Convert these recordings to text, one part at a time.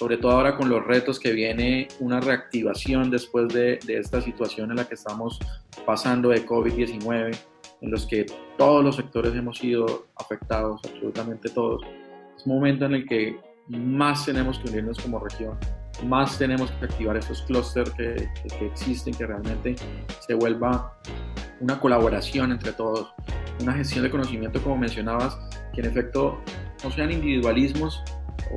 sobre todo ahora con los retos que viene una reactivación después de, de esta situación en la que estamos pasando de COVID-19, en los que todos los sectores hemos sido afectados, absolutamente todos. Es momento en el que más tenemos que unirnos como región, más tenemos que activar esos clústeres que, que, existen, que realmente se vuelva una colaboración entre todos, una gestión de conocimiento, como mencionabas, que en efecto no sean individualismos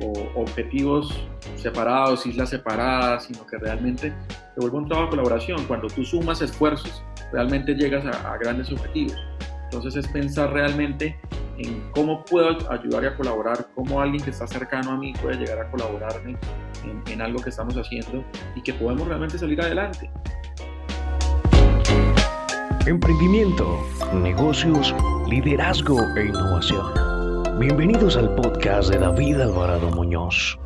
o objetivos separados, islas separadas, sino que realmente se vuelva un trabajo de colaboración. Cuando tú sumas esfuerzos, realmente llegas a, a grandes objetivos. Entonces es pensar realmente en cómo puedo ayudar y a colaborar, cómo alguien que está cercano a mí puede llegar a colaborarme en, en algo que estamos haciendo y que podemos realmente salir adelante. Emprendimiento, negocios, liderazgo e innovación. Bienvenidos al podcast de David Alvarado Muñoz.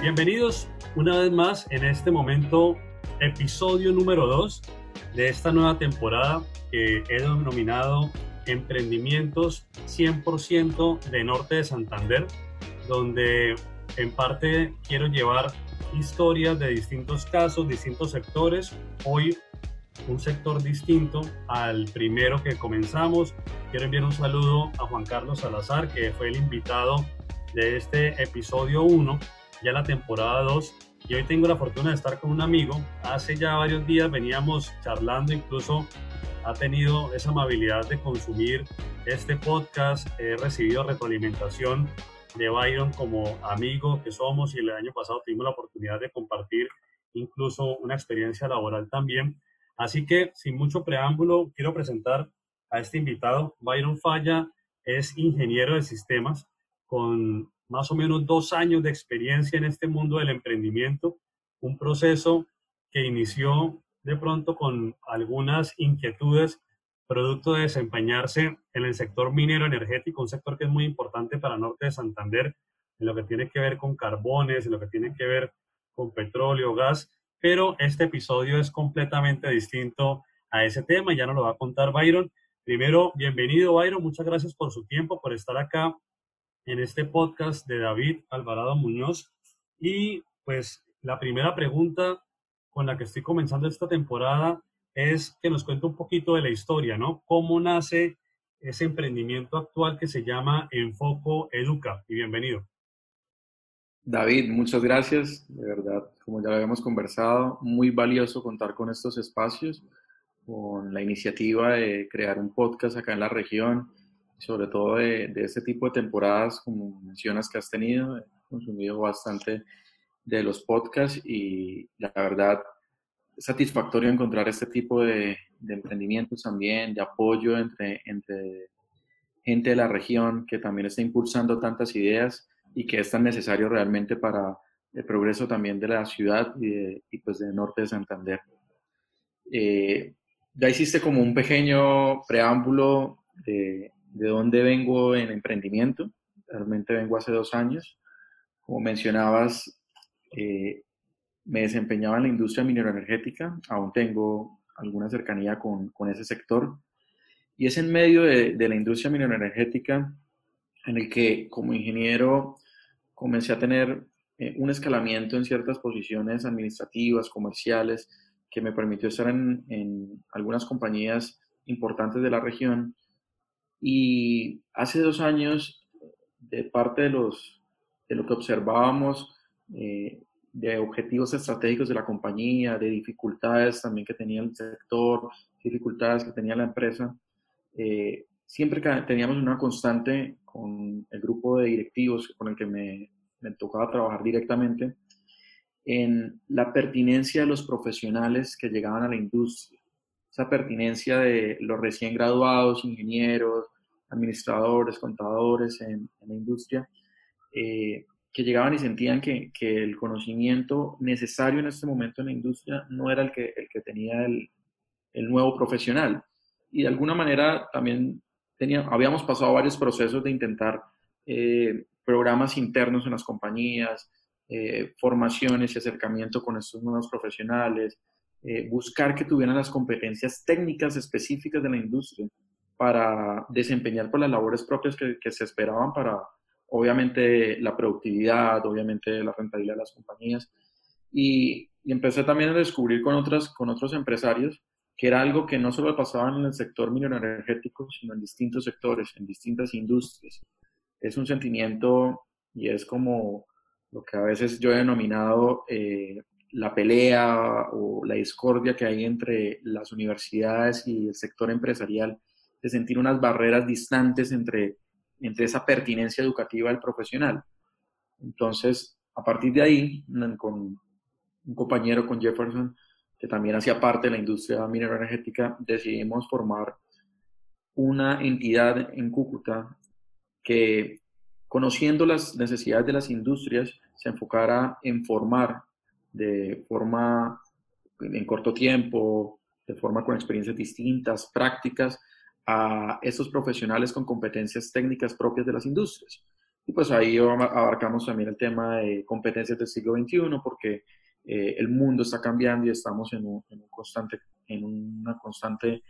Bienvenidos una vez más en este momento, episodio número 2 de esta nueva temporada que he denominado Emprendimientos 100% de Norte de Santander, donde en parte quiero llevar historias de distintos casos, distintos sectores. Hoy un sector distinto al primero que comenzamos. Quiero enviar un saludo a Juan Carlos Salazar, que fue el invitado de este episodio 1, ya la temporada 2. Y hoy tengo la fortuna de estar con un amigo. Hace ya varios días veníamos charlando, incluso ha tenido esa amabilidad de consumir este podcast. He recibido retroalimentación de Byron como amigo que somos y el año pasado tuvimos la oportunidad de compartir incluso una experiencia laboral también. Así que, sin mucho preámbulo, quiero presentar a este invitado. Byron Falla es ingeniero de sistemas con más o menos dos años de experiencia en este mundo del emprendimiento, un proceso que inició de pronto con algunas inquietudes producto de desempeñarse en el sector minero energético, un sector que es muy importante para Norte de Santander, en lo que tiene que ver con carbones, en lo que tiene que ver con petróleo, gas, pero este episodio es completamente distinto a ese tema, ya nos lo va a contar Byron. Primero, bienvenido Byron, muchas gracias por su tiempo, por estar acá en este podcast de David Alvarado Muñoz. Y pues la primera pregunta con la que estoy comenzando esta temporada es que nos cuente un poquito de la historia, ¿no? ¿Cómo nace ese emprendimiento actual que se llama Enfoco Educa? Y bienvenido. David, muchas gracias. De verdad, como ya lo habíamos conversado, muy valioso contar con estos espacios, con la iniciativa de crear un podcast acá en la región, sobre todo de, de este tipo de temporadas, como mencionas que has tenido. He consumido bastante de los podcasts y la verdad satisfactorio encontrar este tipo de, de emprendimientos también, de apoyo entre, entre gente de la región que también está impulsando tantas ideas y que es tan necesario realmente para el progreso también de la ciudad y, de, y pues de norte de Santander. Eh, ya hiciste como un pequeño preámbulo de, de dónde vengo en emprendimiento. Realmente vengo hace dos años. Como mencionabas, eh, me desempeñaba en la industria mineroenergética, aún tengo alguna cercanía con, con ese sector. Y es en medio de, de la industria mineroenergética en el que como ingeniero comencé a tener eh, un escalamiento en ciertas posiciones administrativas, comerciales, que me permitió estar en, en, algunas compañías importantes de la región. Y hace dos años, de parte de, los, de lo que observábamos, eh, de objetivos estratégicos de la compañía, de dificultades también que tenía el sector, dificultades que tenía la empresa, eh, siempre teníamos una constante con el grupo de directivos con el que me, tocaba trabajar directamente en la pertinencia de los profesionales que llegaban a la industria, esa pertinencia de los recién graduados, ingenieros, administradores, contadores en, la industria, eh, que llegaban y sentían que, el conocimiento necesario en este momento en la industria no era el que, el que tenía el nuevo profesional. Y de alguna manera también habíamos pasado varios procesos de intentar eh, programas internos en las compañías, eh, formaciones y acercamiento con estos nuevos profesionales, eh, buscar que tuvieran las competencias técnicas específicas de la industria para desempeñar por las labores propias que, se esperaban para, obviamente la productividad, obviamente la rentabilidad de las compañías. Y, empecé también a descubrir con, otras, con otros empresarios que era algo que no solo pasaba en el sector minero energético, sino en distintos sectores, en distintas industrias. Es un sentimiento y es como lo que a veces yo he denominado eh, la pelea o la discordia que hay entre las universidades y el sector empresarial, de sentir unas barreras distantes entre, entre esa pertinencia educativa del profesional. Entonces, a partir de ahí, con un compañero, con Jefferson, que también hacía parte de la industria minero energética, decidimos formar una entidad en Cúcuta que, conociendo las necesidades de las industrias, se enfocara en formar de forma en corto tiempo, de forma con experiencias distintas, prácticas, a esos profesionales con competencias técnicas propias de las industrias. Y pues ahí abarcamos también el tema de competencias del siglo XXI, porque eh, el mundo está cambiando y estamos en, un, constante, en una constante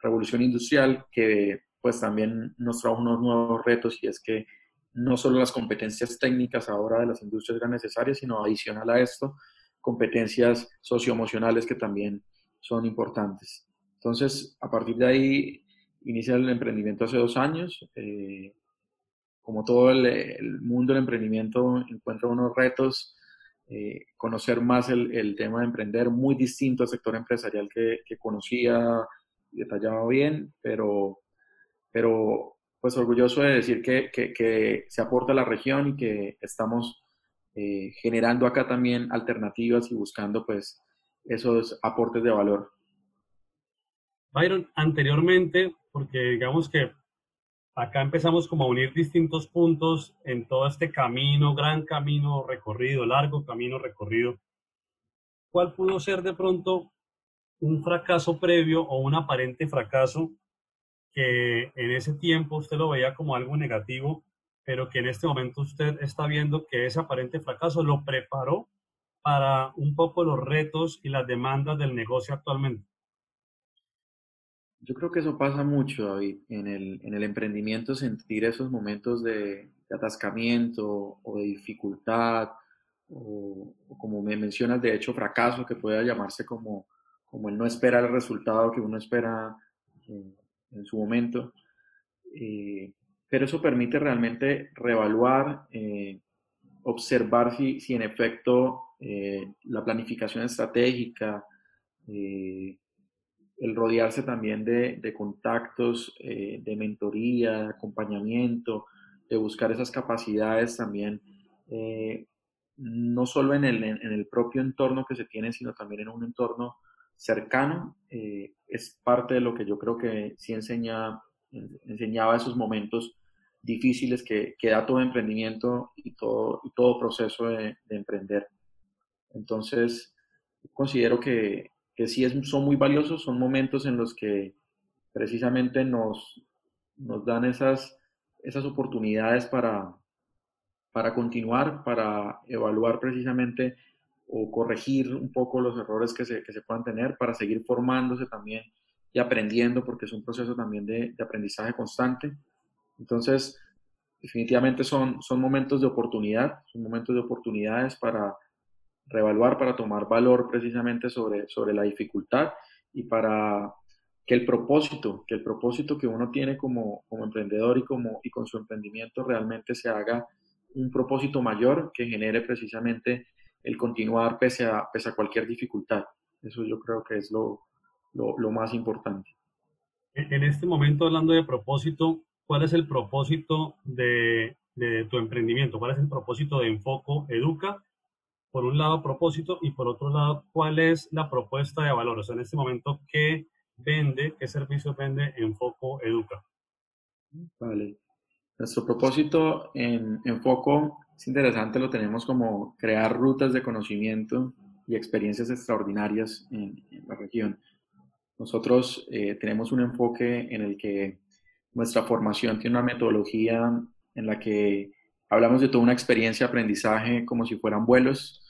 revolución industrial que pues también nos trae unos nuevos retos y es que no solo las competencias técnicas ahora de las industrias eran necesarias, sino adicional a esto, competencias socioemocionales que también son importantes. Entonces, a partir de ahí, inicia el emprendimiento hace dos años. Eh, como todo el, el, mundo del emprendimiento, encuentra unos retos eh, conocer más el, el, tema de emprender, muy distinto al sector empresarial que, conocía y detallaba bien, pero, pero pues orgulloso de decir que, que, que se aporta a la región y que estamos eh, generando acá también alternativas y buscando pues esos aportes de valor. Byron, anteriormente, porque digamos que acá empezamos como a unir distintos puntos en todo este camino, gran camino recorrido, largo camino recorrido. ¿Cuál pudo ser de pronto un fracaso previo o un aparente fracaso que en ese tiempo usted lo veía como algo negativo, pero que en este momento usted está viendo que ese aparente fracaso lo preparó para un poco los retos y las demandas del negocio actualmente? Yo creo que eso pasa mucho, David, en el, en el emprendimiento, sentir esos momentos de, atascamiento o de dificultad, o, como me mencionas, de hecho, fracaso, que pueda llamarse como, como el no esperar el resultado que uno espera en, su momento. Eh, pero eso permite realmente reevaluar, eh, observar si, si, en efecto eh, la planificación estratégica, el rodearse también de, contactos, eh, de mentoría, de acompañamiento, de buscar esas capacidades también, eh, no solo en el, en el, propio entorno que se tiene, sino también en un entorno cercano, eh, es parte de lo que yo creo que sí enseña, enseñaba esos momentos difíciles que, que da todo emprendimiento y todo, todo proceso de, de emprender. Entonces, considero que, que sí es, son muy valiosos, son momentos en los que precisamente nos, nos dan esas, esas oportunidades para, para continuar, para evaluar precisamente o corregir un poco los errores que se, que se puedan tener, para seguir formándose también y aprendiendo, porque es un proceso también de, de aprendizaje constante. Entonces, definitivamente son, son momentos de oportunidad, son momentos de oportunidades para, reevaluar, para tomar valor precisamente sobre, sobre la dificultad y para que el propósito, que el propósito que uno tiene como, como emprendedor y, como, y con su emprendimiento realmente se haga un propósito mayor que genere precisamente el continuar pese a, pese a cualquier dificultad. Eso yo creo que es lo, lo, lo más importante. En este momento, hablando de propósito, ¿cuál es el propósito de, de tu emprendimiento? ¿Cuál es el propósito de Enfoco Educa por un lado, propósito y por otro lado, cuál es la propuesta de valor. O sea, en este momento, ¿qué vende, qué servicio vende Enfoco Educa? Vale. Nuestro propósito en Enfoco es interesante, lo tenemos como crear rutas de conocimiento y experiencias extraordinarias en, la región. Nosotros eh, tenemos un enfoque en el que nuestra formación tiene una metodología en la que hablamos de toda una experiencia de aprendizaje como si fueran vuelos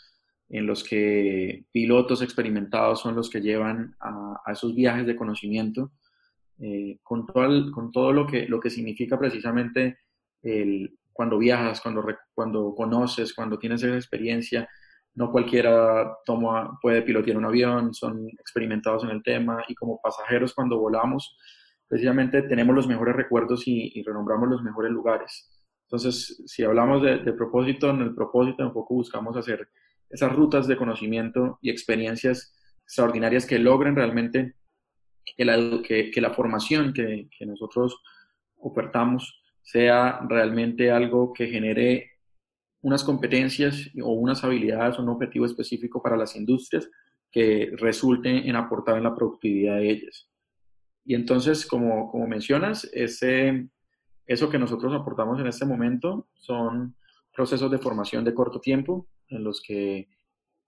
en los que pilotos experimentados son los que llevan a, esos viajes de conocimiento, eh, con, todo con todo lo que, lo que significa precisamente el, cuando viajas, cuando, cuando conoces, cuando tienes esa experiencia. No cualquiera toma, puede pilotear un avión, son experimentados en el tema y como pasajeros cuando volamos, precisamente tenemos los mejores recuerdos y, renombramos los mejores lugares. Entonces, si hablamos de, propósito, en el propósito un poco buscamos hacer esas rutas de conocimiento y experiencias extraordinarias que logren realmente que la, que, la formación que, que nosotros ofertamos sea realmente algo que genere unas competencias o unas habilidades o un objetivo específico para las industrias que resulten en aportar en la productividad de ellas. Y entonces, como, como mencionas, ese, eso que nosotros aportamos en este momento son procesos de formación de corto tiempo en los que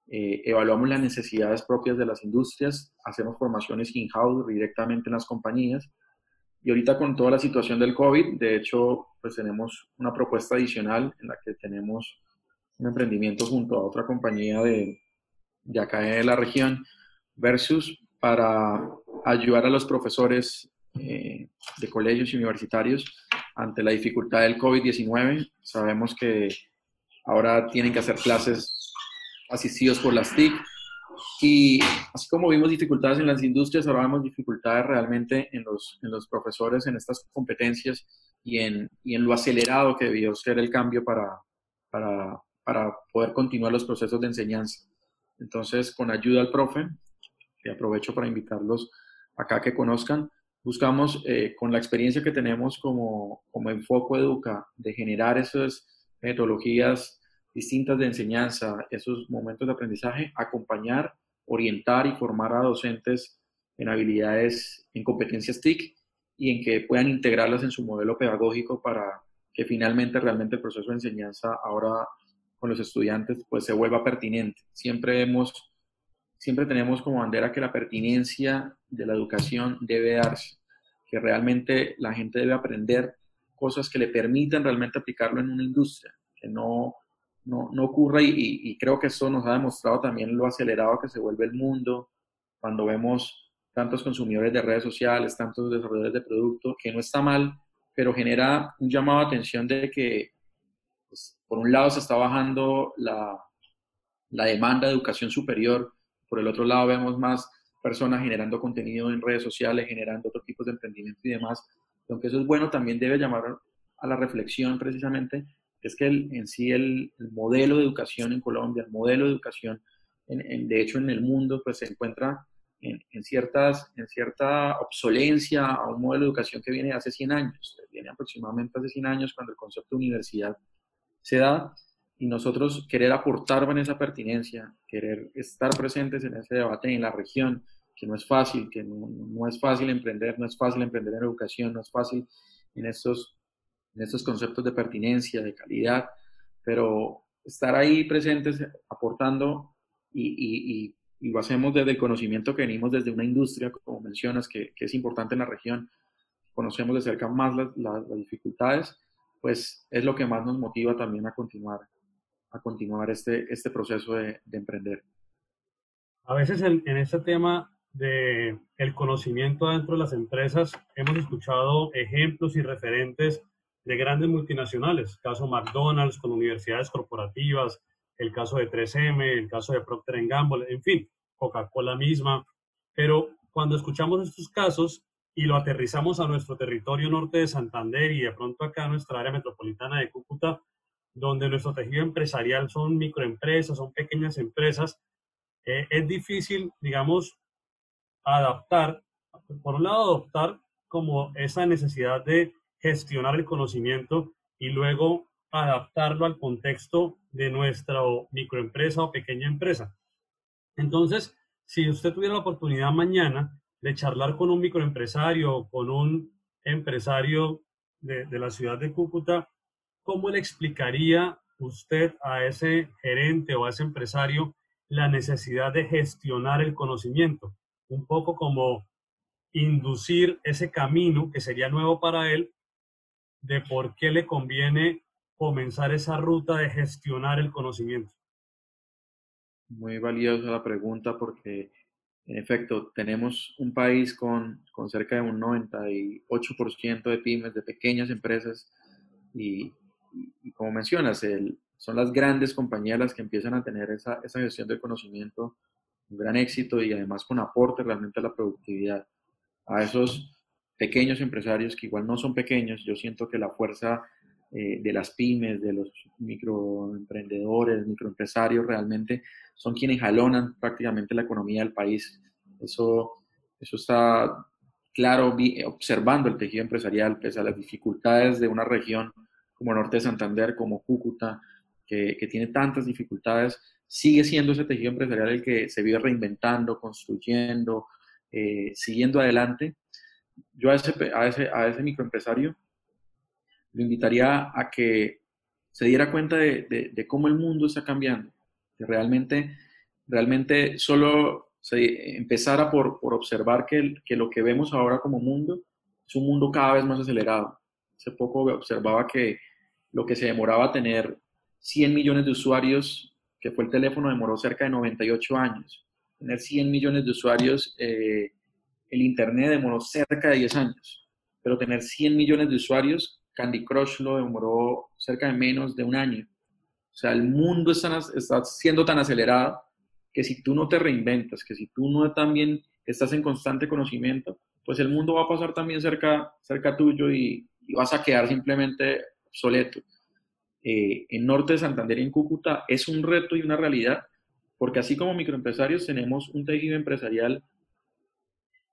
eh, evaluamos las necesidades propias de las industrias, hacemos formaciones in-house directamente en las compañías y ahorita con toda la situación del COVID, de hecho, pues tenemos una propuesta adicional en la que tenemos un emprendimiento junto a otra compañía de, de acá de la región, versus para ayudar a los profesores eh, de colegios y universitarios ante la dificultad del COVID-19. Sabemos que ahora tienen que hacer clases asistidos por las TIC y así como vimos dificultades en las industrias, ahora vemos dificultades realmente en los, en los profesores, en estas competencias y en, y en lo acelerado que debió ser el cambio para, para, para poder continuar los procesos de enseñanza. Entonces, con ayuda al profe, que aprovecho para invitarlos acá que conozcan, buscamos eh, con la experiencia que tenemos como, como enfoque educa de generar esas metodologías distintas de enseñanza, esos momentos de aprendizaje, acompañar, orientar y formar a docentes en habilidades, en competencias TIC y en que puedan integrarlas en su modelo pedagógico para que finalmente realmente el proceso de enseñanza ahora con los estudiantes pues se vuelva pertinente. Siempre hemos, siempre tenemos como bandera que la pertinencia de la educación debe darse, que realmente la gente debe aprender cosas que le permitan realmente aplicarlo en una industria, que no no, no ocurra y, creo que eso nos ha demostrado también lo acelerado que se vuelve el mundo cuando vemos tantos consumidores de redes sociales, tantos desarrolladores de productos, que no está mal, pero genera un llamado a atención de que, pues, por un lado, se está bajando la, la demanda de educación superior, por el otro lado, vemos más personas generando contenido en redes sociales, generando otro tipo de emprendimiento y demás. Aunque eso es bueno, también debe llamar a la reflexión precisamente es que en sí el, modelo de educación en Colombia, el modelo de educación, en, de hecho en el mundo, pues se encuentra en, ciertas, en cierta obsolencia a un modelo de educación que viene hace 100 años, viene aproximadamente hace 100 años cuando el concepto de universidad se da y nosotros querer aportar en esa pertinencia, querer estar presentes en ese debate en la región, que no es fácil, que no, no es fácil emprender, no es fácil emprender en educación, no es fácil en estos en estos conceptos de pertinencia, de calidad, pero estar ahí presentes, aportando y, lo hacemos desde el conocimiento que venimos desde una industria, como mencionas, que, es importante en la región, conocemos de cerca más las, dificultades, pues es lo que más nos motiva también a continuar, a continuar este, este proceso de, emprender. A veces en, en este tema de el conocimiento dentro de las empresas hemos escuchado ejemplos y referentes de grandes multinacionales, caso McDonald's con universidades corporativas, el caso de 3M, el caso de Procter Gamble, en fin, Coca-Cola misma. Pero cuando escuchamos estos casos y lo aterrizamos a nuestro territorio norte de Santander y de pronto acá a nuestra área metropolitana de Cúcuta, donde nuestro tejido empresarial son microempresas, son pequeñas empresas, eh, es difícil, digamos, adaptar, por un lado, adoptar como esa necesidad de gestionar el conocimiento y luego adaptarlo al contexto de nuestra microempresa o pequeña empresa. Entonces, si usted tuviera la oportunidad mañana de charlar con un microempresario o con un empresario de, de la ciudad de Cúcuta, ¿cómo le explicaría usted a ese gerente o a ese empresario la necesidad de gestionar el conocimiento? Un poco como inducir ese camino que sería nuevo para él de por qué le conviene comenzar esa ruta de gestionar el conocimiento. Muy valiosa la pregunta porque, en efecto, tenemos un país con, con cerca de un 98% de pymes, de pequeñas empresas, y, como mencionas, son las grandes compañías las que empiezan a tener esa, esa gestión del conocimiento, un gran éxito y además con aporte realmente a la productividad. A esos pequeños empresarios que igual no son pequeños, yo siento que la fuerza eh, de las pymes, de los microemprendedores, microempresarios, realmente son quienes jalonan prácticamente la economía del país. Eso, eso está claro observando el tejido empresarial, pese a las dificultades de una región como Norte de Santander, como Cúcuta, que, tiene tantas dificultades, sigue siendo ese tejido empresarial el que se vive reinventando, construyendo, eh, siguiendo adelante. Yo a ese, a, ese, a ese microempresario lo invitaría a que se diera cuenta de, cómo el mundo está cambiando, que realmente, realmente solo se empezara por, por observar que, que, lo que vemos ahora como mundo es un mundo cada vez más acelerado. Hace poco observaba que lo que se demoraba a tener 100 millones de usuarios, que fue el teléfono, demoró cerca de 98 años. Tener 100 millones de usuarios, eh, el Internet demoró cerca de 10 años. Pero tener 100 millones de usuarios, Candy Crush lo demoró cerca de menos de un año. O sea, el mundo está, está siendo tan acelerado que si tú no te reinventas, que si tú no también estás en constante conocimiento, pues el mundo va a pasar también cerca, cerca tuyo y, y vas a quedar simplemente obsoleto. Eh, en Norte de Santander y en Cúcuta es un reto y una realidad, porque así como microempresarios tenemos un tejido empresarial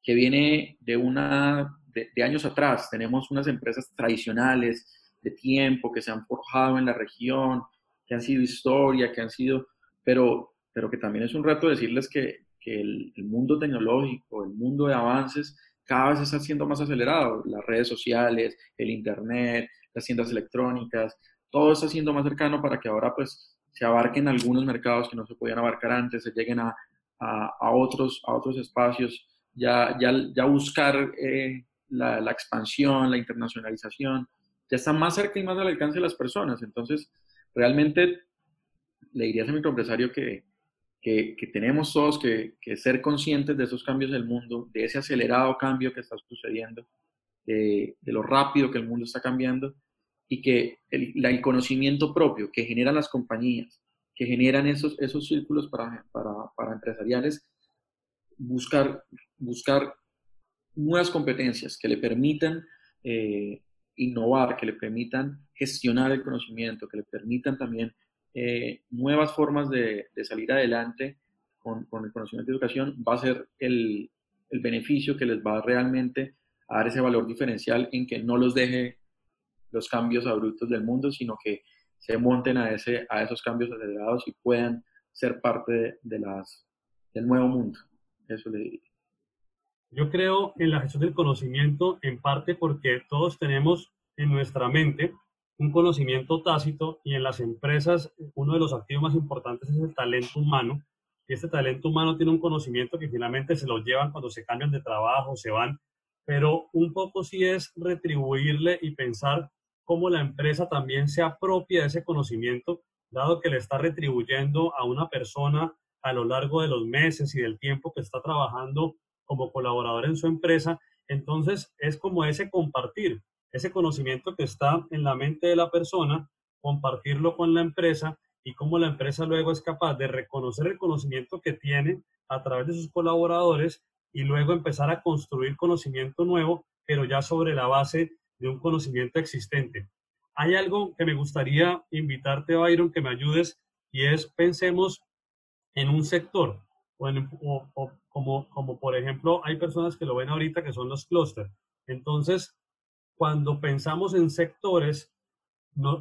que viene de, una, de, años atrás, tenemos unas empresas tradicionales de tiempo que se han forjado en la región, que han sido historia, que han sido, pero, pero que también es un reto decirles que, que el, el, mundo tecnológico, el mundo de avances, cada vez está siendo más acelerado. Las redes sociales, el Internet, las tiendas electrónicas, todo está siendo más cercano para que ahora pues se abarquen algunos mercados que no se podían abarcar antes, se lleguen a, a, otros, a otros espacios, ya, ya, ya buscar eh, la, expansión, la internacionalización, ya está más cerca y más al alcance de las personas. Entonces, realmente le diría a ese microempresario que, que, tenemos todos que, ser conscientes de esos cambios del mundo, de ese acelerado cambio que está sucediendo, de lo rápido que el mundo está cambiando y que el, conocimiento propio que generan las compañías, que generan esos, esos círculos para, para, para empresariales, buscar, buscar nuevas competencias que le permitan eh, innovar, que le permitan gestionar el conocimiento, que le permitan también eh, nuevas formas de, de, salir adelante con, con, el conocimiento de educación, va a ser el, el beneficio que les va realmente a dar ese valor diferencial en que no los deje los cambios abruptos del mundo, sino que se monten a, ese, a esos cambios acelerados y puedan ser parte de, las, del nuevo mundo. Eso le diría. Yo creo en la gestión del conocimiento en parte porque todos tenemos en nuestra mente un conocimiento tácito y en las empresas uno de los activos más importantes es el talento humano. Y este talento humano tiene un conocimiento que finalmente se lo llevan cuando se cambian de trabajo, se van, pero un poco sí es retribuirle y pensar cómo la empresa también se apropia de ese conocimiento, dado que le está retribuyendo a una persona a lo largo de los meses y del tiempo que está trabajando como colaborador en su empresa. Entonces es como ese compartir, ese conocimiento que está en la mente de la persona, compartirlo con la empresa y cómo la empresa luego es capaz de reconocer el conocimiento que tiene a través de sus colaboradores y luego empezar a construir conocimiento nuevo, pero ya sobre la base de un conocimiento existente. Hay algo que me gustaría invitarte, Byron, que me ayudes, y es pensemos en un sector, o, como, como por ejemplo hay personas que lo ven ahorita que son los clústeres. Entonces, cuando pensamos en sectores,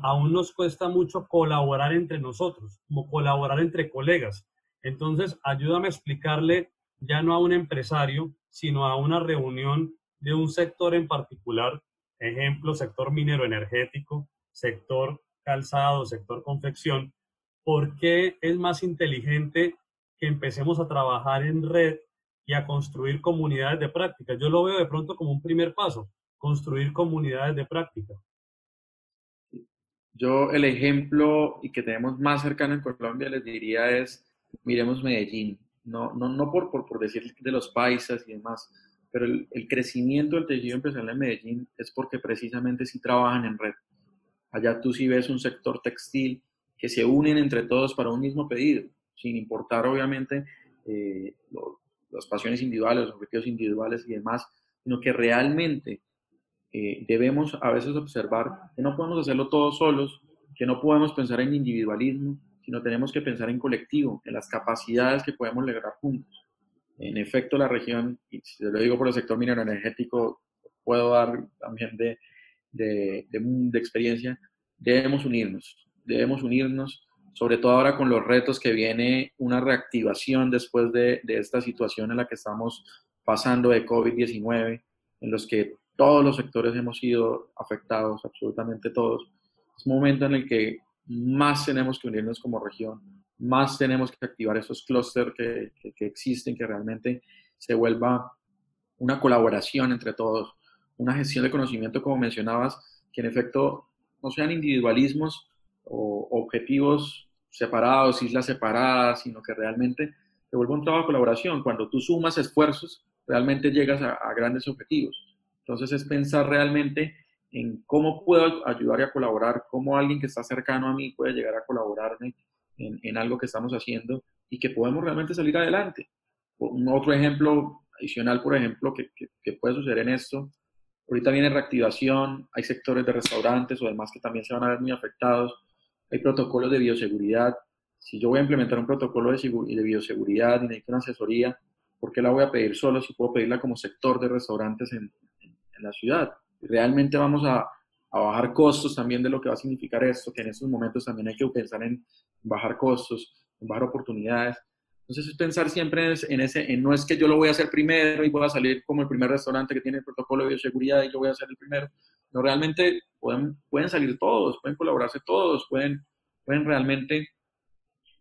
aún nos cuesta mucho colaborar entre nosotros, como colaborar entre colegas. Entonces, ayúdame a explicarle ya no a un empresario, sino a una reunión de un sector en particular Ejemplo, sector minero energético, sector calzado, sector confección. ¿Por qué es más inteligente que empecemos a trabajar en red y a construir comunidades de práctica? Yo lo veo de pronto como un primer paso, construir comunidades de práctica. Yo el ejemplo y que tenemos más cercano en Colombia les diría es, miremos Medellín, no, no, no por, por, por decir de los paisas y demás, pero el, crecimiento del tejido empresarial en Medellín es porque precisamente sí trabajan en red. Allá tú sí ves un sector textil que se unen entre todos para un mismo pedido, sin importar obviamente eh, las pasiones individuales, los objetivos individuales y demás, sino que realmente eh, debemos a veces observar que no podemos hacerlo todos solos, que no podemos pensar en individualismo, sino tenemos que pensar en colectivo, en las capacidades que podemos lograr juntos. En efecto, la región, y si lo digo por el sector minero energético, puedo dar también de, de, de, experiencia, debemos unirnos, debemos unirnos, sobre todo ahora con los retos que viene una reactivación después de, de esta situación en la que estamos pasando de COVID-19, en los que todos los sectores hemos sido afectados, absolutamente todos. Es un momento en el que más tenemos que unirnos como región, más tenemos que activar esos clústeres que, existen, que realmente se vuelva una colaboración entre todos, una gestión de conocimiento, como mencionabas, que en efecto no sean individualismos o objetivos separados, islas separadas, sino que realmente se vuelva un trabajo de colaboración. Cuando tú sumas esfuerzos, realmente llegas a, a grandes objetivos. Entonces es pensar realmente en cómo puedo ayudar y a colaborar, cómo alguien que está cercano a mí puede llegar a colaborarme en, en algo que estamos haciendo y que podemos realmente salir adelante. Un otro ejemplo adicional, por ejemplo, que, que, puede suceder en esto, ahorita viene reactivación, hay sectores de restaurantes o demás que también se van a ver muy afectados, hay protocolos de bioseguridad. Si yo voy a implementar un protocolo de, de bioseguridad y necesito una asesoría, ¿por qué la voy a pedir solo si puedo pedirla como sector de restaurantes en, en la ciudad? realmente vamos a, a, bajar costos también de lo que va a significar esto, que en estos momentos también hay que pensar en bajar costos, en bajar oportunidades. Entonces es pensar siempre en ese, en no es que yo lo voy a hacer primero y voy a salir como el primer restaurante que tiene el protocolo de bioseguridad y yo voy a ser el primero. No, realmente pueden, pueden salir todos, pueden colaborarse todos, pueden, pueden realmente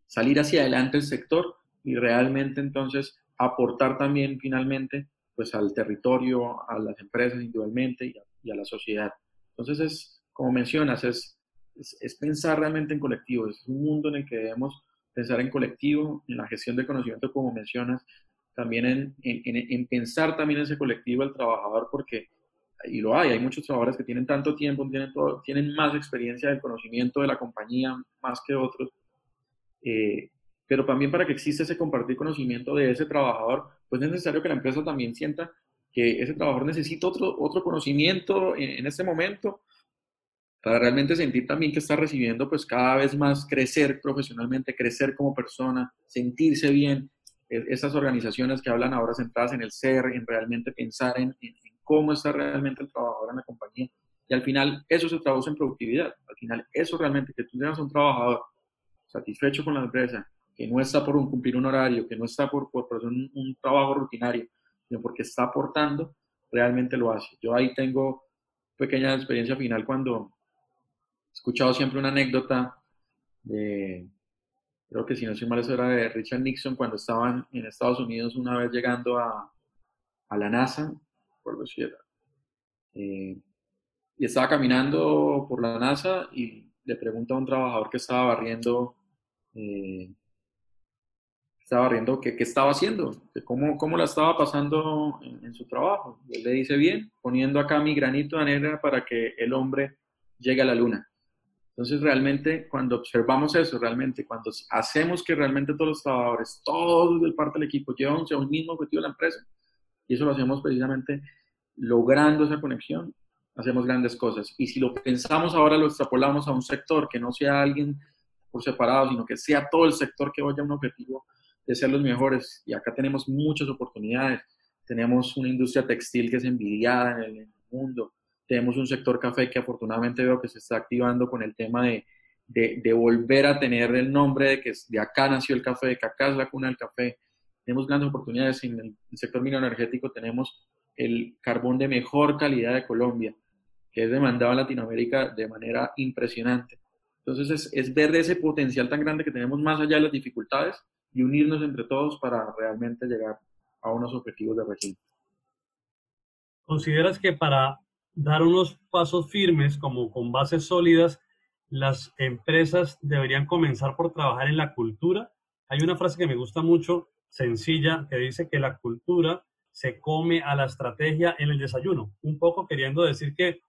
salir hacia adelante el sector y realmente entonces aportar también finalmente pues al territorio, a las empresas individualmente y a, y a la sociedad. Entonces, es, como mencionas, es, es, pensar realmente en colectivo, es un mundo en el que debemos pensar en colectivo, en la gestión del conocimiento, como mencionas, también en, en, en pensar también ese colectivo al trabajador, porque, y lo hay, hay muchos trabajadores que tienen tanto tiempo, tienen, todo, tienen más experiencia del conocimiento de la compañía más que otros, eh, pero también para que exista ese compartir conocimiento de ese trabajador, pues es necesario que la empresa también sienta que ese trabajador necesita otro, otro conocimiento en, este momento para realmente sentir también que está recibiendo pues cada vez más crecer profesionalmente, crecer como persona, sentirse bien. E, esas organizaciones que hablan ahora centradas en el ser, en realmente pensar en, en, cómo está realmente el trabajador en la compañía. Y al final eso se traduce en productividad. Al final eso realmente, que tú tengas un trabajador satisfecho con la empresa, que no está por cumplir un horario, que no está por, por, por un, un trabajo rutinario, porque está aportando, realmente lo hace. Yo ahí tengo pequeña experiencia final cuando he escuchado siempre una anécdota de, creo que si no soy mal, eso era de Richard Nixon cuando estaban en Estados Unidos una vez llegando a, a la NASA, por decir, eh, y estaba caminando por la NASA y le pregunta a un trabajador que estaba barriendo eh, estaba riendo qué, qué estaba haciendo, cómo, cómo la estaba pasando en, su trabajo. él le dice, bien, poniendo acá mi granito de arena para que el hombre llegue a la luna. Entonces, realmente, cuando observamos eso, realmente, cuando hacemos que realmente todos los trabajadores, todos de parte del equipo, llevan a un mismo objetivo de la empresa, y eso lo hacemos precisamente logrando esa conexión, hacemos grandes cosas. Y si lo pensamos ahora, lo extrapolamos a un sector que no sea alguien por separado, sino que sea todo el sector que vaya a un objetivo, de ser los mejores. Y acá tenemos muchas oportunidades. Tenemos una industria textil que es envidiada en el, mundo. Tenemos un sector café que afortunadamente veo que se está activando con el tema de, de, volver a tener el nombre de que de acá nació el café, de que acá es la cuna del café. Tenemos grandes oportunidades. En el, sector minero energético tenemos el carbón de mejor calidad de Colombia, que es demandado en Latinoamérica de manera impresionante. Entonces es, es ver ese potencial tan grande que tenemos más allá de las dificultades y unirnos entre todos para realmente llegar a unos objetivos de región. ¿Consideras que para dar unos pasos firmes, como con bases sólidas, las empresas deberían comenzar por trabajar en la cultura? Hay una frase que me gusta mucho, sencilla, que dice que la cultura se come a la estrategia en el desayuno, un poco queriendo decir que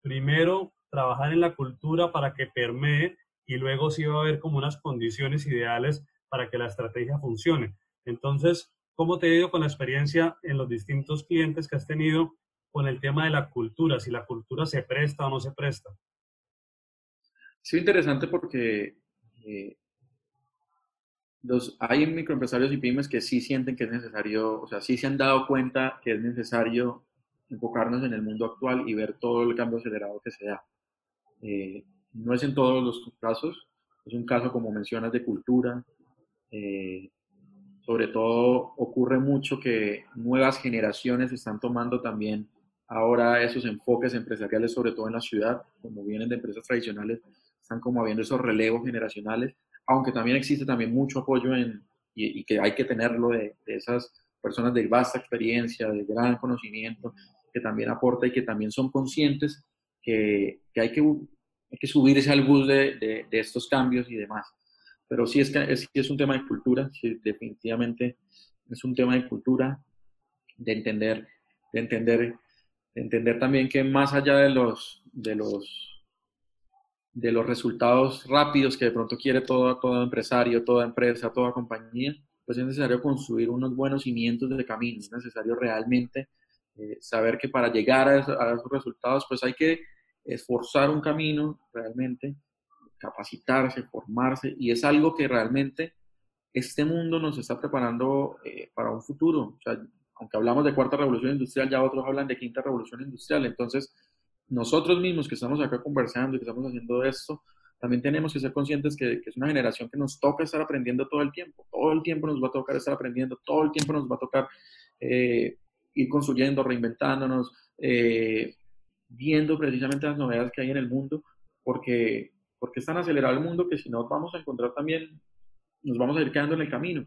primero trabajar en la cultura para que permee y luego sí va a haber como unas condiciones ideales para que la estrategia funcione. Entonces, ¿cómo te ha ido con la experiencia en los distintos clientes que has tenido con el tema de la cultura? Si la cultura se presta o no se presta. Sí, interesante porque eh, los, hay microempresarios y pymes que sí sienten que es necesario, o sea, sí se han dado cuenta que es necesario enfocarnos en el mundo actual y ver todo el cambio acelerado que se da. Eh, no es en todos los casos, es un caso, como mencionas, de cultura. Eh, sobre todo ocurre mucho que nuevas generaciones están tomando también ahora esos enfoques empresariales, sobre todo en la ciudad, como vienen de empresas tradicionales, están como habiendo esos relevos generacionales, aunque también existe también mucho apoyo en, y, que hay que tenerlo de, esas personas de vasta experiencia, de gran conocimiento, que también aporta y que también son conscientes que, que hay, que hay que subirse al bus de, de, estos cambios y demás. Pero sí es, es, es un tema de cultura, sí, definitivamente es un tema de cultura, de entender, de entender, de entender también que más allá de los, de los de los resultados rápidos que de pronto quiere todo, todo empresario, toda empresa, toda compañía, pues es necesario construir unos buenos cimientos de camino, es necesario realmente eh, saber que para llegar a, esos resultados, pues hay que esforzar un camino realmente, capacitarse, formarse, y es algo que realmente este mundo nos está preparando eh, para un futuro. O sea, aunque hablamos de cuarta revolución industrial, ya otros hablan de quinta revolución industrial. Entonces, nosotros mismos que estamos acá conversando y que estamos haciendo esto, también tenemos que ser conscientes que, es una generación que nos toca estar aprendiendo todo el tiempo. Todo el tiempo nos va a tocar estar aprendiendo, todo el tiempo nos va a tocar eh, ir construyendo, reinventándonos, eh, viendo precisamente las novedades que hay en el mundo, porque, porque es tan acelerado el mundo que si no vamos a encontrar también, nos vamos a ir quedando en el camino.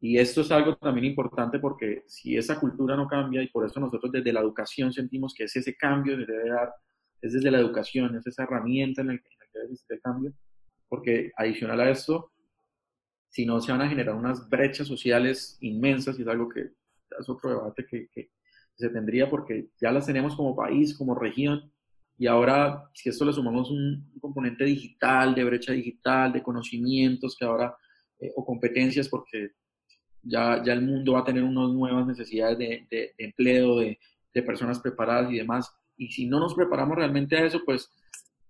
Y esto es algo también importante porque si esa cultura no cambia, y por eso nosotros desde la educación sentimos que es ese cambio que debe dar, es desde la educación, es esa herramienta en la que, debe existir el cambio, porque adicional a esto, si no se van a generar unas brechas sociales inmensas, y es algo que es otro debate que, que se tendría porque ya las tenemos como país, como región, y ahora si esto le sumamos un, componente digital, de brecha digital, de conocimientos que ahora, eh, o competencias, porque ya, ya el mundo va a tener unas nuevas necesidades de, empleo, de, personas preparadas y demás. Y si no nos preparamos realmente a eso, pues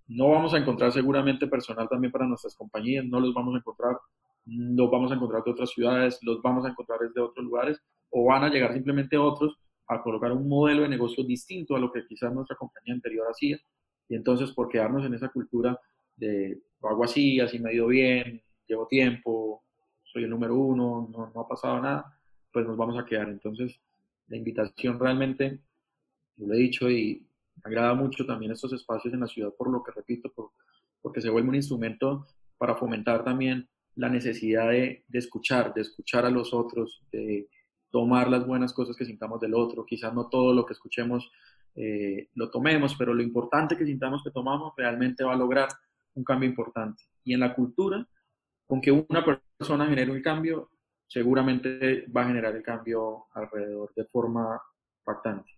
no vamos a encontrar seguramente personal también para nuestras compañías, no los vamos a encontrar, los vamos a encontrar de otras ciudades, los vamos a encontrar desde otros lugares, o van a llegar simplemente otros a colocar un modelo de negocio distinto a lo que quizás nuestra compañía anterior hacía. Y entonces, por quedarnos en esa cultura de hago así, así me ha ido bien, llevo tiempo, soy el número uno, no, no, ha pasado nada, pues nos vamos a quedar. Entonces, la invitación realmente, yo lo he dicho y me agrada mucho también estos espacios en la ciudad, por lo que repito, por, porque se vuelve un instrumento para fomentar también la necesidad de, de, escuchar, de escuchar a los otros, de tomar las buenas cosas que sintamos del otro. Quizás no todo lo que escuchemos eh, lo tomemos, pero lo importante que sintamos que tomamos realmente va a lograr un cambio importante. Y en la cultura, con que una persona genere un cambio, seguramente va a generar el cambio alrededor de forma impactante.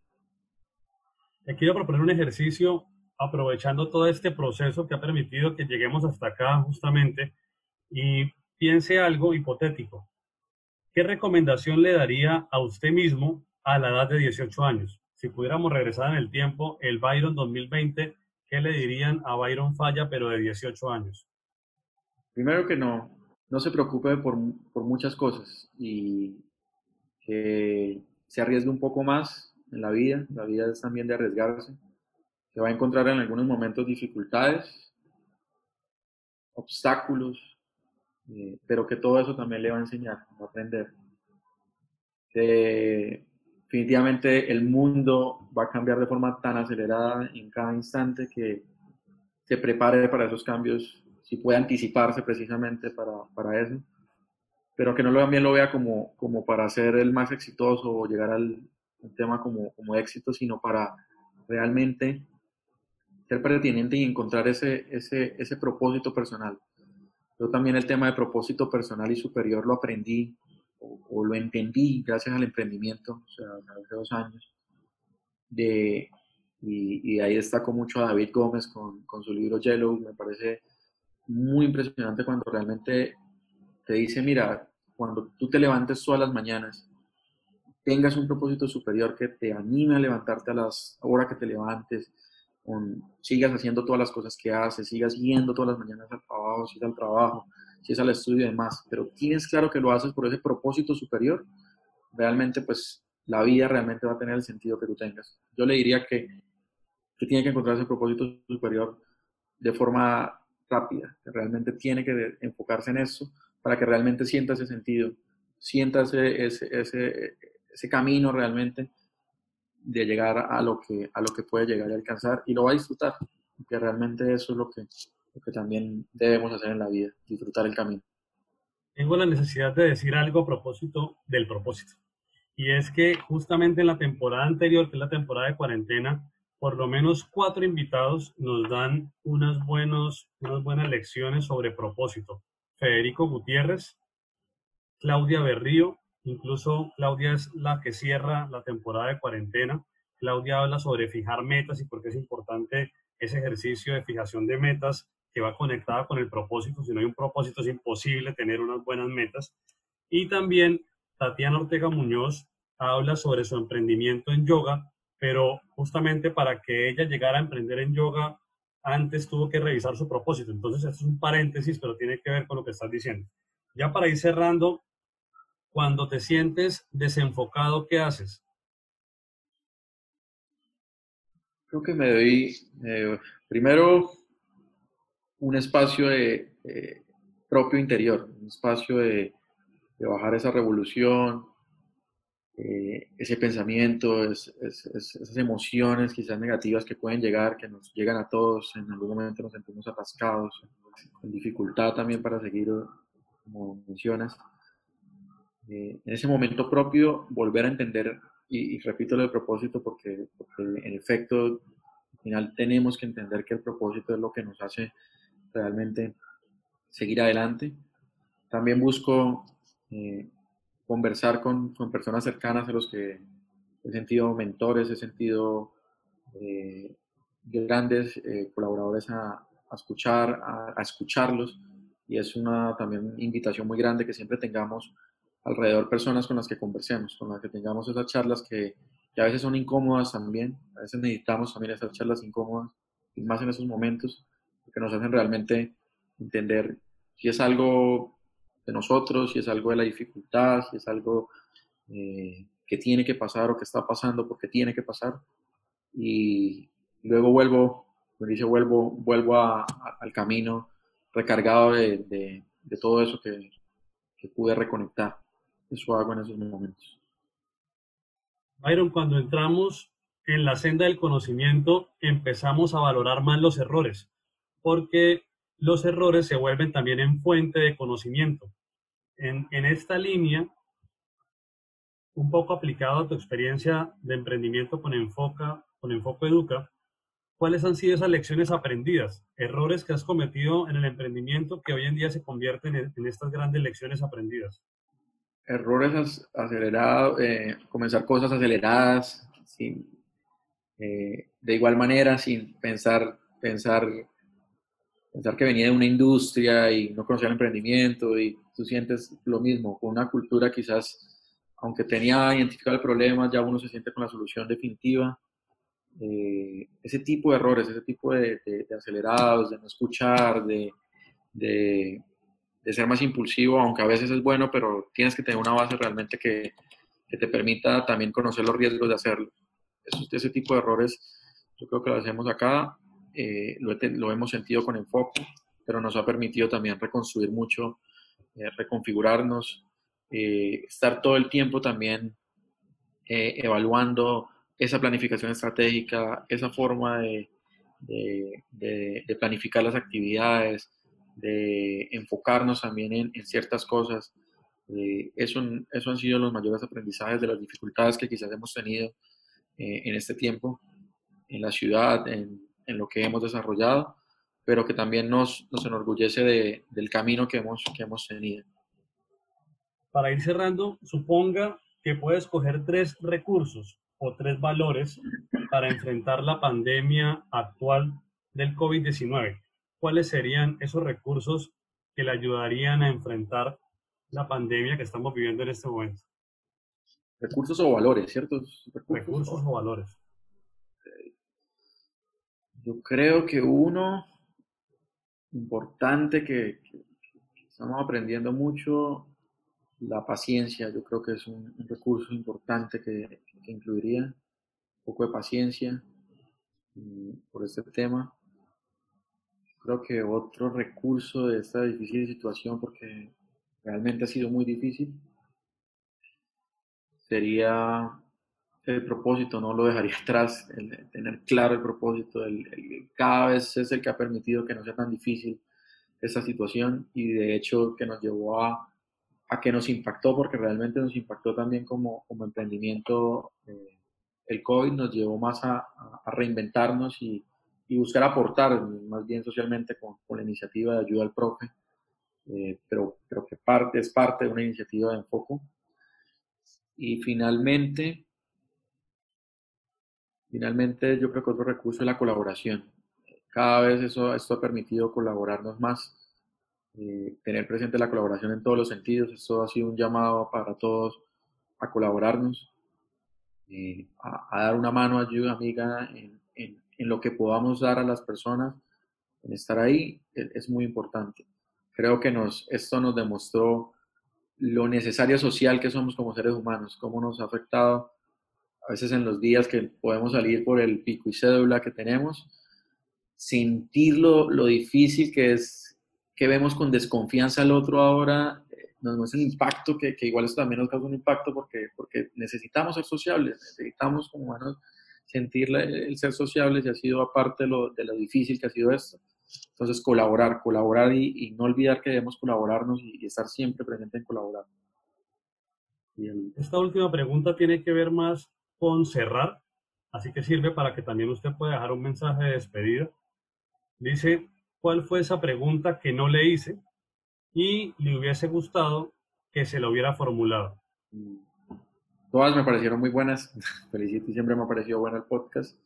Te quiero proponer un ejercicio aprovechando todo este proceso que ha permitido que lleguemos hasta acá justamente y piense algo hipotético. ¿Qué recomendación le daría a usted mismo a la edad de 18 años? Si pudiéramos regresar en el tiempo, el Byron 2020, ¿qué le dirían a Byron Falla, pero de 18 años? Primero que no, no se preocupe por, por muchas cosas y que se arriesgue un poco más en la vida. La vida es también de arriesgarse. Se va a encontrar en algunos momentos dificultades, obstáculos, eh, pero que todo eso también le va a enseñar, va a aprender. definitivamente el mundo va a cambiar de forma tan acelerada en cada instante que se prepare para esos cambios si puede anticiparse precisamente para, para eso, pero que no lo, también lo vea como, como para ser el más exitoso o llegar al tema como, como éxito, sino para realmente ser pertinente y encontrar ese, ese, ese propósito personal. Yo también el tema de propósito personal y superior lo aprendí o, lo entendí gracias al emprendimiento, o sea, hace dos años, de, Y, y ahí destaco mucho a David Gómez con, con su libro Yellow. Me parece muy impresionante cuando realmente te dice, mira, cuando tú te levantes todas las mañanas, tengas un propósito superior que te anime a levantarte a las horas que te levantes, sigas haciendo todas las cosas que haces, sigas yendo todas las mañanas al trabajo, si es al trabajo, si al estudio y demás, pero tienes claro que lo haces por ese propósito superior, realmente pues la vida realmente va a tener el sentido que tú tengas. Yo le diría que, que tiene que encontrar ese propósito superior de forma rápida, realmente tiene que enfocarse en eso para que realmente sienta ese sentido, sienta ese, ese, camino realmente de llegar a lo, que, a lo que puede llegar a alcanzar y lo va a disfrutar, que realmente eso es lo que, lo que también debemos hacer en la vida, disfrutar el camino. Tengo la necesidad de decir algo a propósito del propósito. Y es que justamente en la temporada anterior, que es la temporada de cuarentena, por lo menos cuatro invitados nos dan unas, buenos, unas buenas lecciones sobre propósito. Federico Gutiérrez, Claudia Berrío, incluso Claudia es la que cierra la temporada de cuarentena. Claudia habla sobre fijar metas y por qué es importante ese ejercicio de fijación de metas que va conectada con el propósito. Si no hay un propósito es imposible tener unas buenas metas. Y también Tatiana Ortega Muñoz habla sobre su emprendimiento en yoga pero justamente para que ella llegara a emprender en yoga, antes tuvo que revisar su propósito. Entonces, esto es un paréntesis, pero tiene que ver con lo que estás diciendo. Ya para ir cerrando, cuando te sientes desenfocado, ¿qué haces? Creo que me doy, eh, primero, un espacio de, propio interior, un espacio de, de bajar esa revolución, eh, ese pensamiento, esas emociones quizás negativas que pueden llegar, que nos llegan a todos, en algún momento nos sentimos atascados, con dificultad también para seguir, como mencionas. Eh, en ese momento propio, volver a entender, y, repito lo del propósito porque, en efecto, al final tenemos que entender que el propósito es lo que nos hace realmente seguir adelante. También busco eh, conversar con, con, personas cercanas a los que he sentido mentores, he sentido eh, grandes eh, colaboradores a, a escuchar, a, escucharlos. Y es una también invitación muy grande que siempre tengamos alrededor personas con las que conversemos, con las que tengamos esas charlas que, que a veces son incómodas también, a veces necesitamos también esas charlas incómodas, y más en esos momentos, que nos hacen realmente entender si es algo de nosotros, si es algo de la dificultad, si es algo eh, que tiene que pasar o que está pasando porque tiene que pasar. Y luego vuelvo, me dice, vuelvo, vuelvo al camino recargado de, de, todo eso que, que, pude reconectar. Eso hago en esos momentos. Byron, cuando entramos en la senda del conocimiento, empezamos a valorar más los errores, porque los errores se vuelven también en fuente de conocimiento. En, en esta línea, un poco aplicado a tu experiencia de emprendimiento con Enfoca, con Enfoco Educa, ¿cuáles han sido esas lecciones aprendidas, errores que has cometido en el emprendimiento que hoy en día se convierten en, estas grandes lecciones aprendidas? Errores acelerados, eh, comenzar cosas aceleradas, sin, eh, de igual manera, sin pensar, pensar pensar que venía de una industria y no conocía el emprendimiento y tú sientes lo mismo, con una cultura quizás, aunque tenía identificado el problema, ya uno se siente con la solución definitiva. Eh, ese tipo de errores, ese tipo de, acelerados, de no escuchar, de, de, ser más impulsivo, aunque a veces es bueno, pero tienes que tener una base realmente que, que te permita también conocer los riesgos de hacerlo. ese tipo de errores yo creo que lo hacemos acá eh, lo, hemos sentido con enfoque, pero nos ha permitido también reconstruir mucho, eh, reconfigurarnos, eh, estar todo el tiempo también evaluando esa planificación estratégica, esa forma de, de, planificar las actividades, de enfocarnos también en, en ciertas cosas. eso, eso han sido los mayores aprendizajes de las dificultades que quizás hemos tenido en este tiempo en la ciudad, en, en lo que hemos desarrollado, pero que también nos, nos enorgullece de, del camino que hemos, que hemos tenido. Para ir cerrando, suponga que puedes coger tres recursos o tres valores para enfrentar la pandemia actual del COVID-19? ¿Cuáles serían esos recursos que le ayudarían a enfrentar la pandemia que estamos viviendo en este momento? Recursos o valores, ¿cierto? Recursos, o valores. Yo creo que uno importante que, estamos aprendiendo mucho, la paciencia, yo creo que es un, recurso importante que, incluiría un poco de paciencia mm, por este tema. Creo que otro recurso de esta difícil situación, porque realmente ha sido muy difícil, sería el propósito, no lo dejaría atrás, el, tener claro el propósito, el, cada vez es el que ha permitido que no sea tan difícil esta situación y de hecho que nos llevó a, a que nos impactó, porque realmente nos impactó también como, como emprendimiento. Eh, el COVID nos llevó más a, a reinventarnos y, y, buscar aportar más bien socialmente con, con, la iniciativa de ayuda al profe, eh, pero, pero que parte, es parte de una iniciativa de enfoque y finalmente, finalmente yo creo que otro recurso es la colaboración. Cada vez eso, esto ha permitido colaborarnos más, eh, tener presente la colaboración en todos los sentidos. Esto ha sido un llamado para todos a colaborarnos, eh, a, dar una mano, ayuda amiga en, lo que podamos dar a las personas, en estar ahí, es, es muy importante. Creo que nos, esto nos demostró lo necesario social que somos como seres humanos, cómo nos ha afectado a veces en los días que podemos salir por el pico y cédula que tenemos, sentir lo, difícil que es que vemos con desconfianza al otro ahora, eh, nos muestra el impacto, que, igual esto también nos causa un impacto porque, porque necesitamos ser sociables, necesitamos como humanos sentir el ser sociables y ha sido aparte de lo, de lo difícil que ha sido esto. Entonces, colaborar, colaborar y, no olvidar que debemos colaborarnos y, estar siempre presente en colaborar. Esta última pregunta tiene que ver más con cerrar, así que sirve para que también usted pueda dejar un mensaje de despedida. Dice, ¿cuál fue esa pregunta que no le hice y le hubiese gustado que se lo hubiera formulado? Todas me parecieron muy buenas. Felicito y siempre me ha parecido bueno el podcast.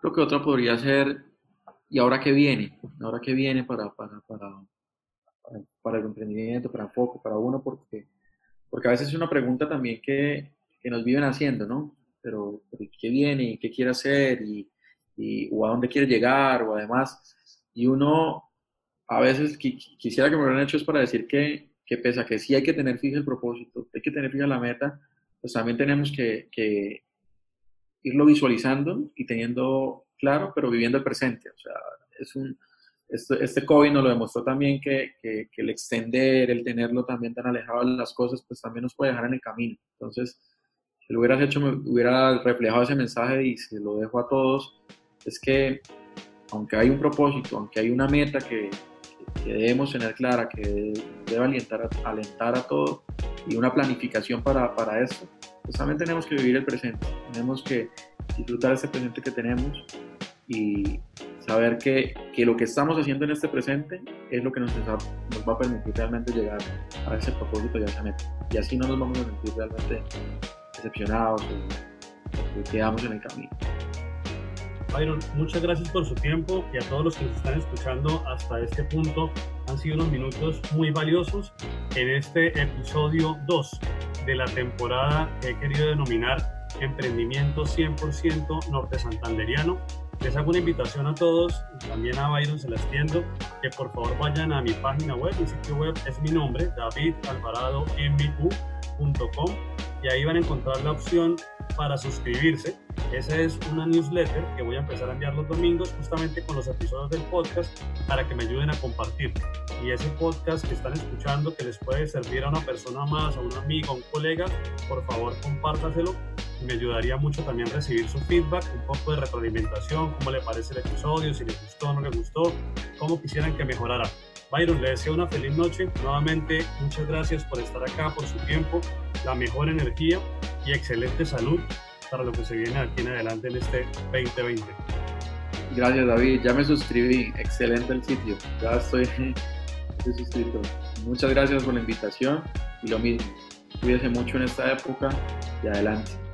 Creo que otra podría ser ¿Y ahora qué viene? ¿Ahora qué viene para, para, para, para, el emprendimiento, para Enfoco, para uno? Porque, porque a veces es una pregunta también que, que nos viven haciendo, ¿no? Pero, ¿qué viene? ¿Y qué quiere hacer? Y, y, ¿O a dónde quiere llegar? O además, y uno a veces quisiera que me hubieran hecho es para decir que, que pese a que sí hay que tener fija el propósito, hay que tener fija la meta, pues también tenemos que, que irlo visualizando y teniendo claro, pero viviendo el presente. O sea, es un, este, este COVID nos lo demostró también que, que, el extender, el tenerlo también tan alejado de las cosas, pues también nos puede dejar en el camino. Entonces, si lo hubieras hecho, me hubiera reflejado ese mensaje y se lo dejo a todos, es que aunque hay un propósito, aunque hay una meta que, que debemos tener clara, que debe alentar alentar a todo y una planificación para, para esto, pues también tenemos que vivir el presente, tenemos que disfrutar ese presente que tenemos y saber que, que, lo que estamos haciendo en este presente es lo que nos, nos va a permitir realmente llegar a ese propósito y a esa meta. Y así no nos vamos a sentir realmente decepcionados o, quedamos en el camino. Byron, muchas gracias por su tiempo y a todos los que nos están escuchando hasta este punto. Han sido unos minutos muy valiosos en este episodio 2 de la temporada que he querido denominar Emprendimiento 100% Norte Santanderiano. Les hago una invitación a todos, también a Byron se las tiendo, que por favor vayan a mi página web, mi sitio web es mi nombre, davidalvaradombu.com y ahí van a encontrar la opción para suscribirse. Esa es una newsletter que voy a empezar a enviar los domingos justamente con los episodios del podcast para que me ayuden a compartir. Y ese podcast que están escuchando que les puede servir a una persona más, a un amigo, a un colega, por favor compártaselo me ayudaría mucho también recibir su feedback, un poco de retroalimentación, cómo le parece el episodio, si le gustó o no le gustó, cómo quisieran que mejorara. Byron, le deseo una feliz noche. Nuevamente, muchas gracias por estar acá, por su tiempo, la mejor energía y excelente salud para lo que se viene aquí en adelante en este 2020. Gracias, David. Ya me suscribí. Excelente el sitio. Ya estoy, estoy suscrito. Muchas gracias por la invitación y lo mismo. Cuídese mucho en esta época y adelante.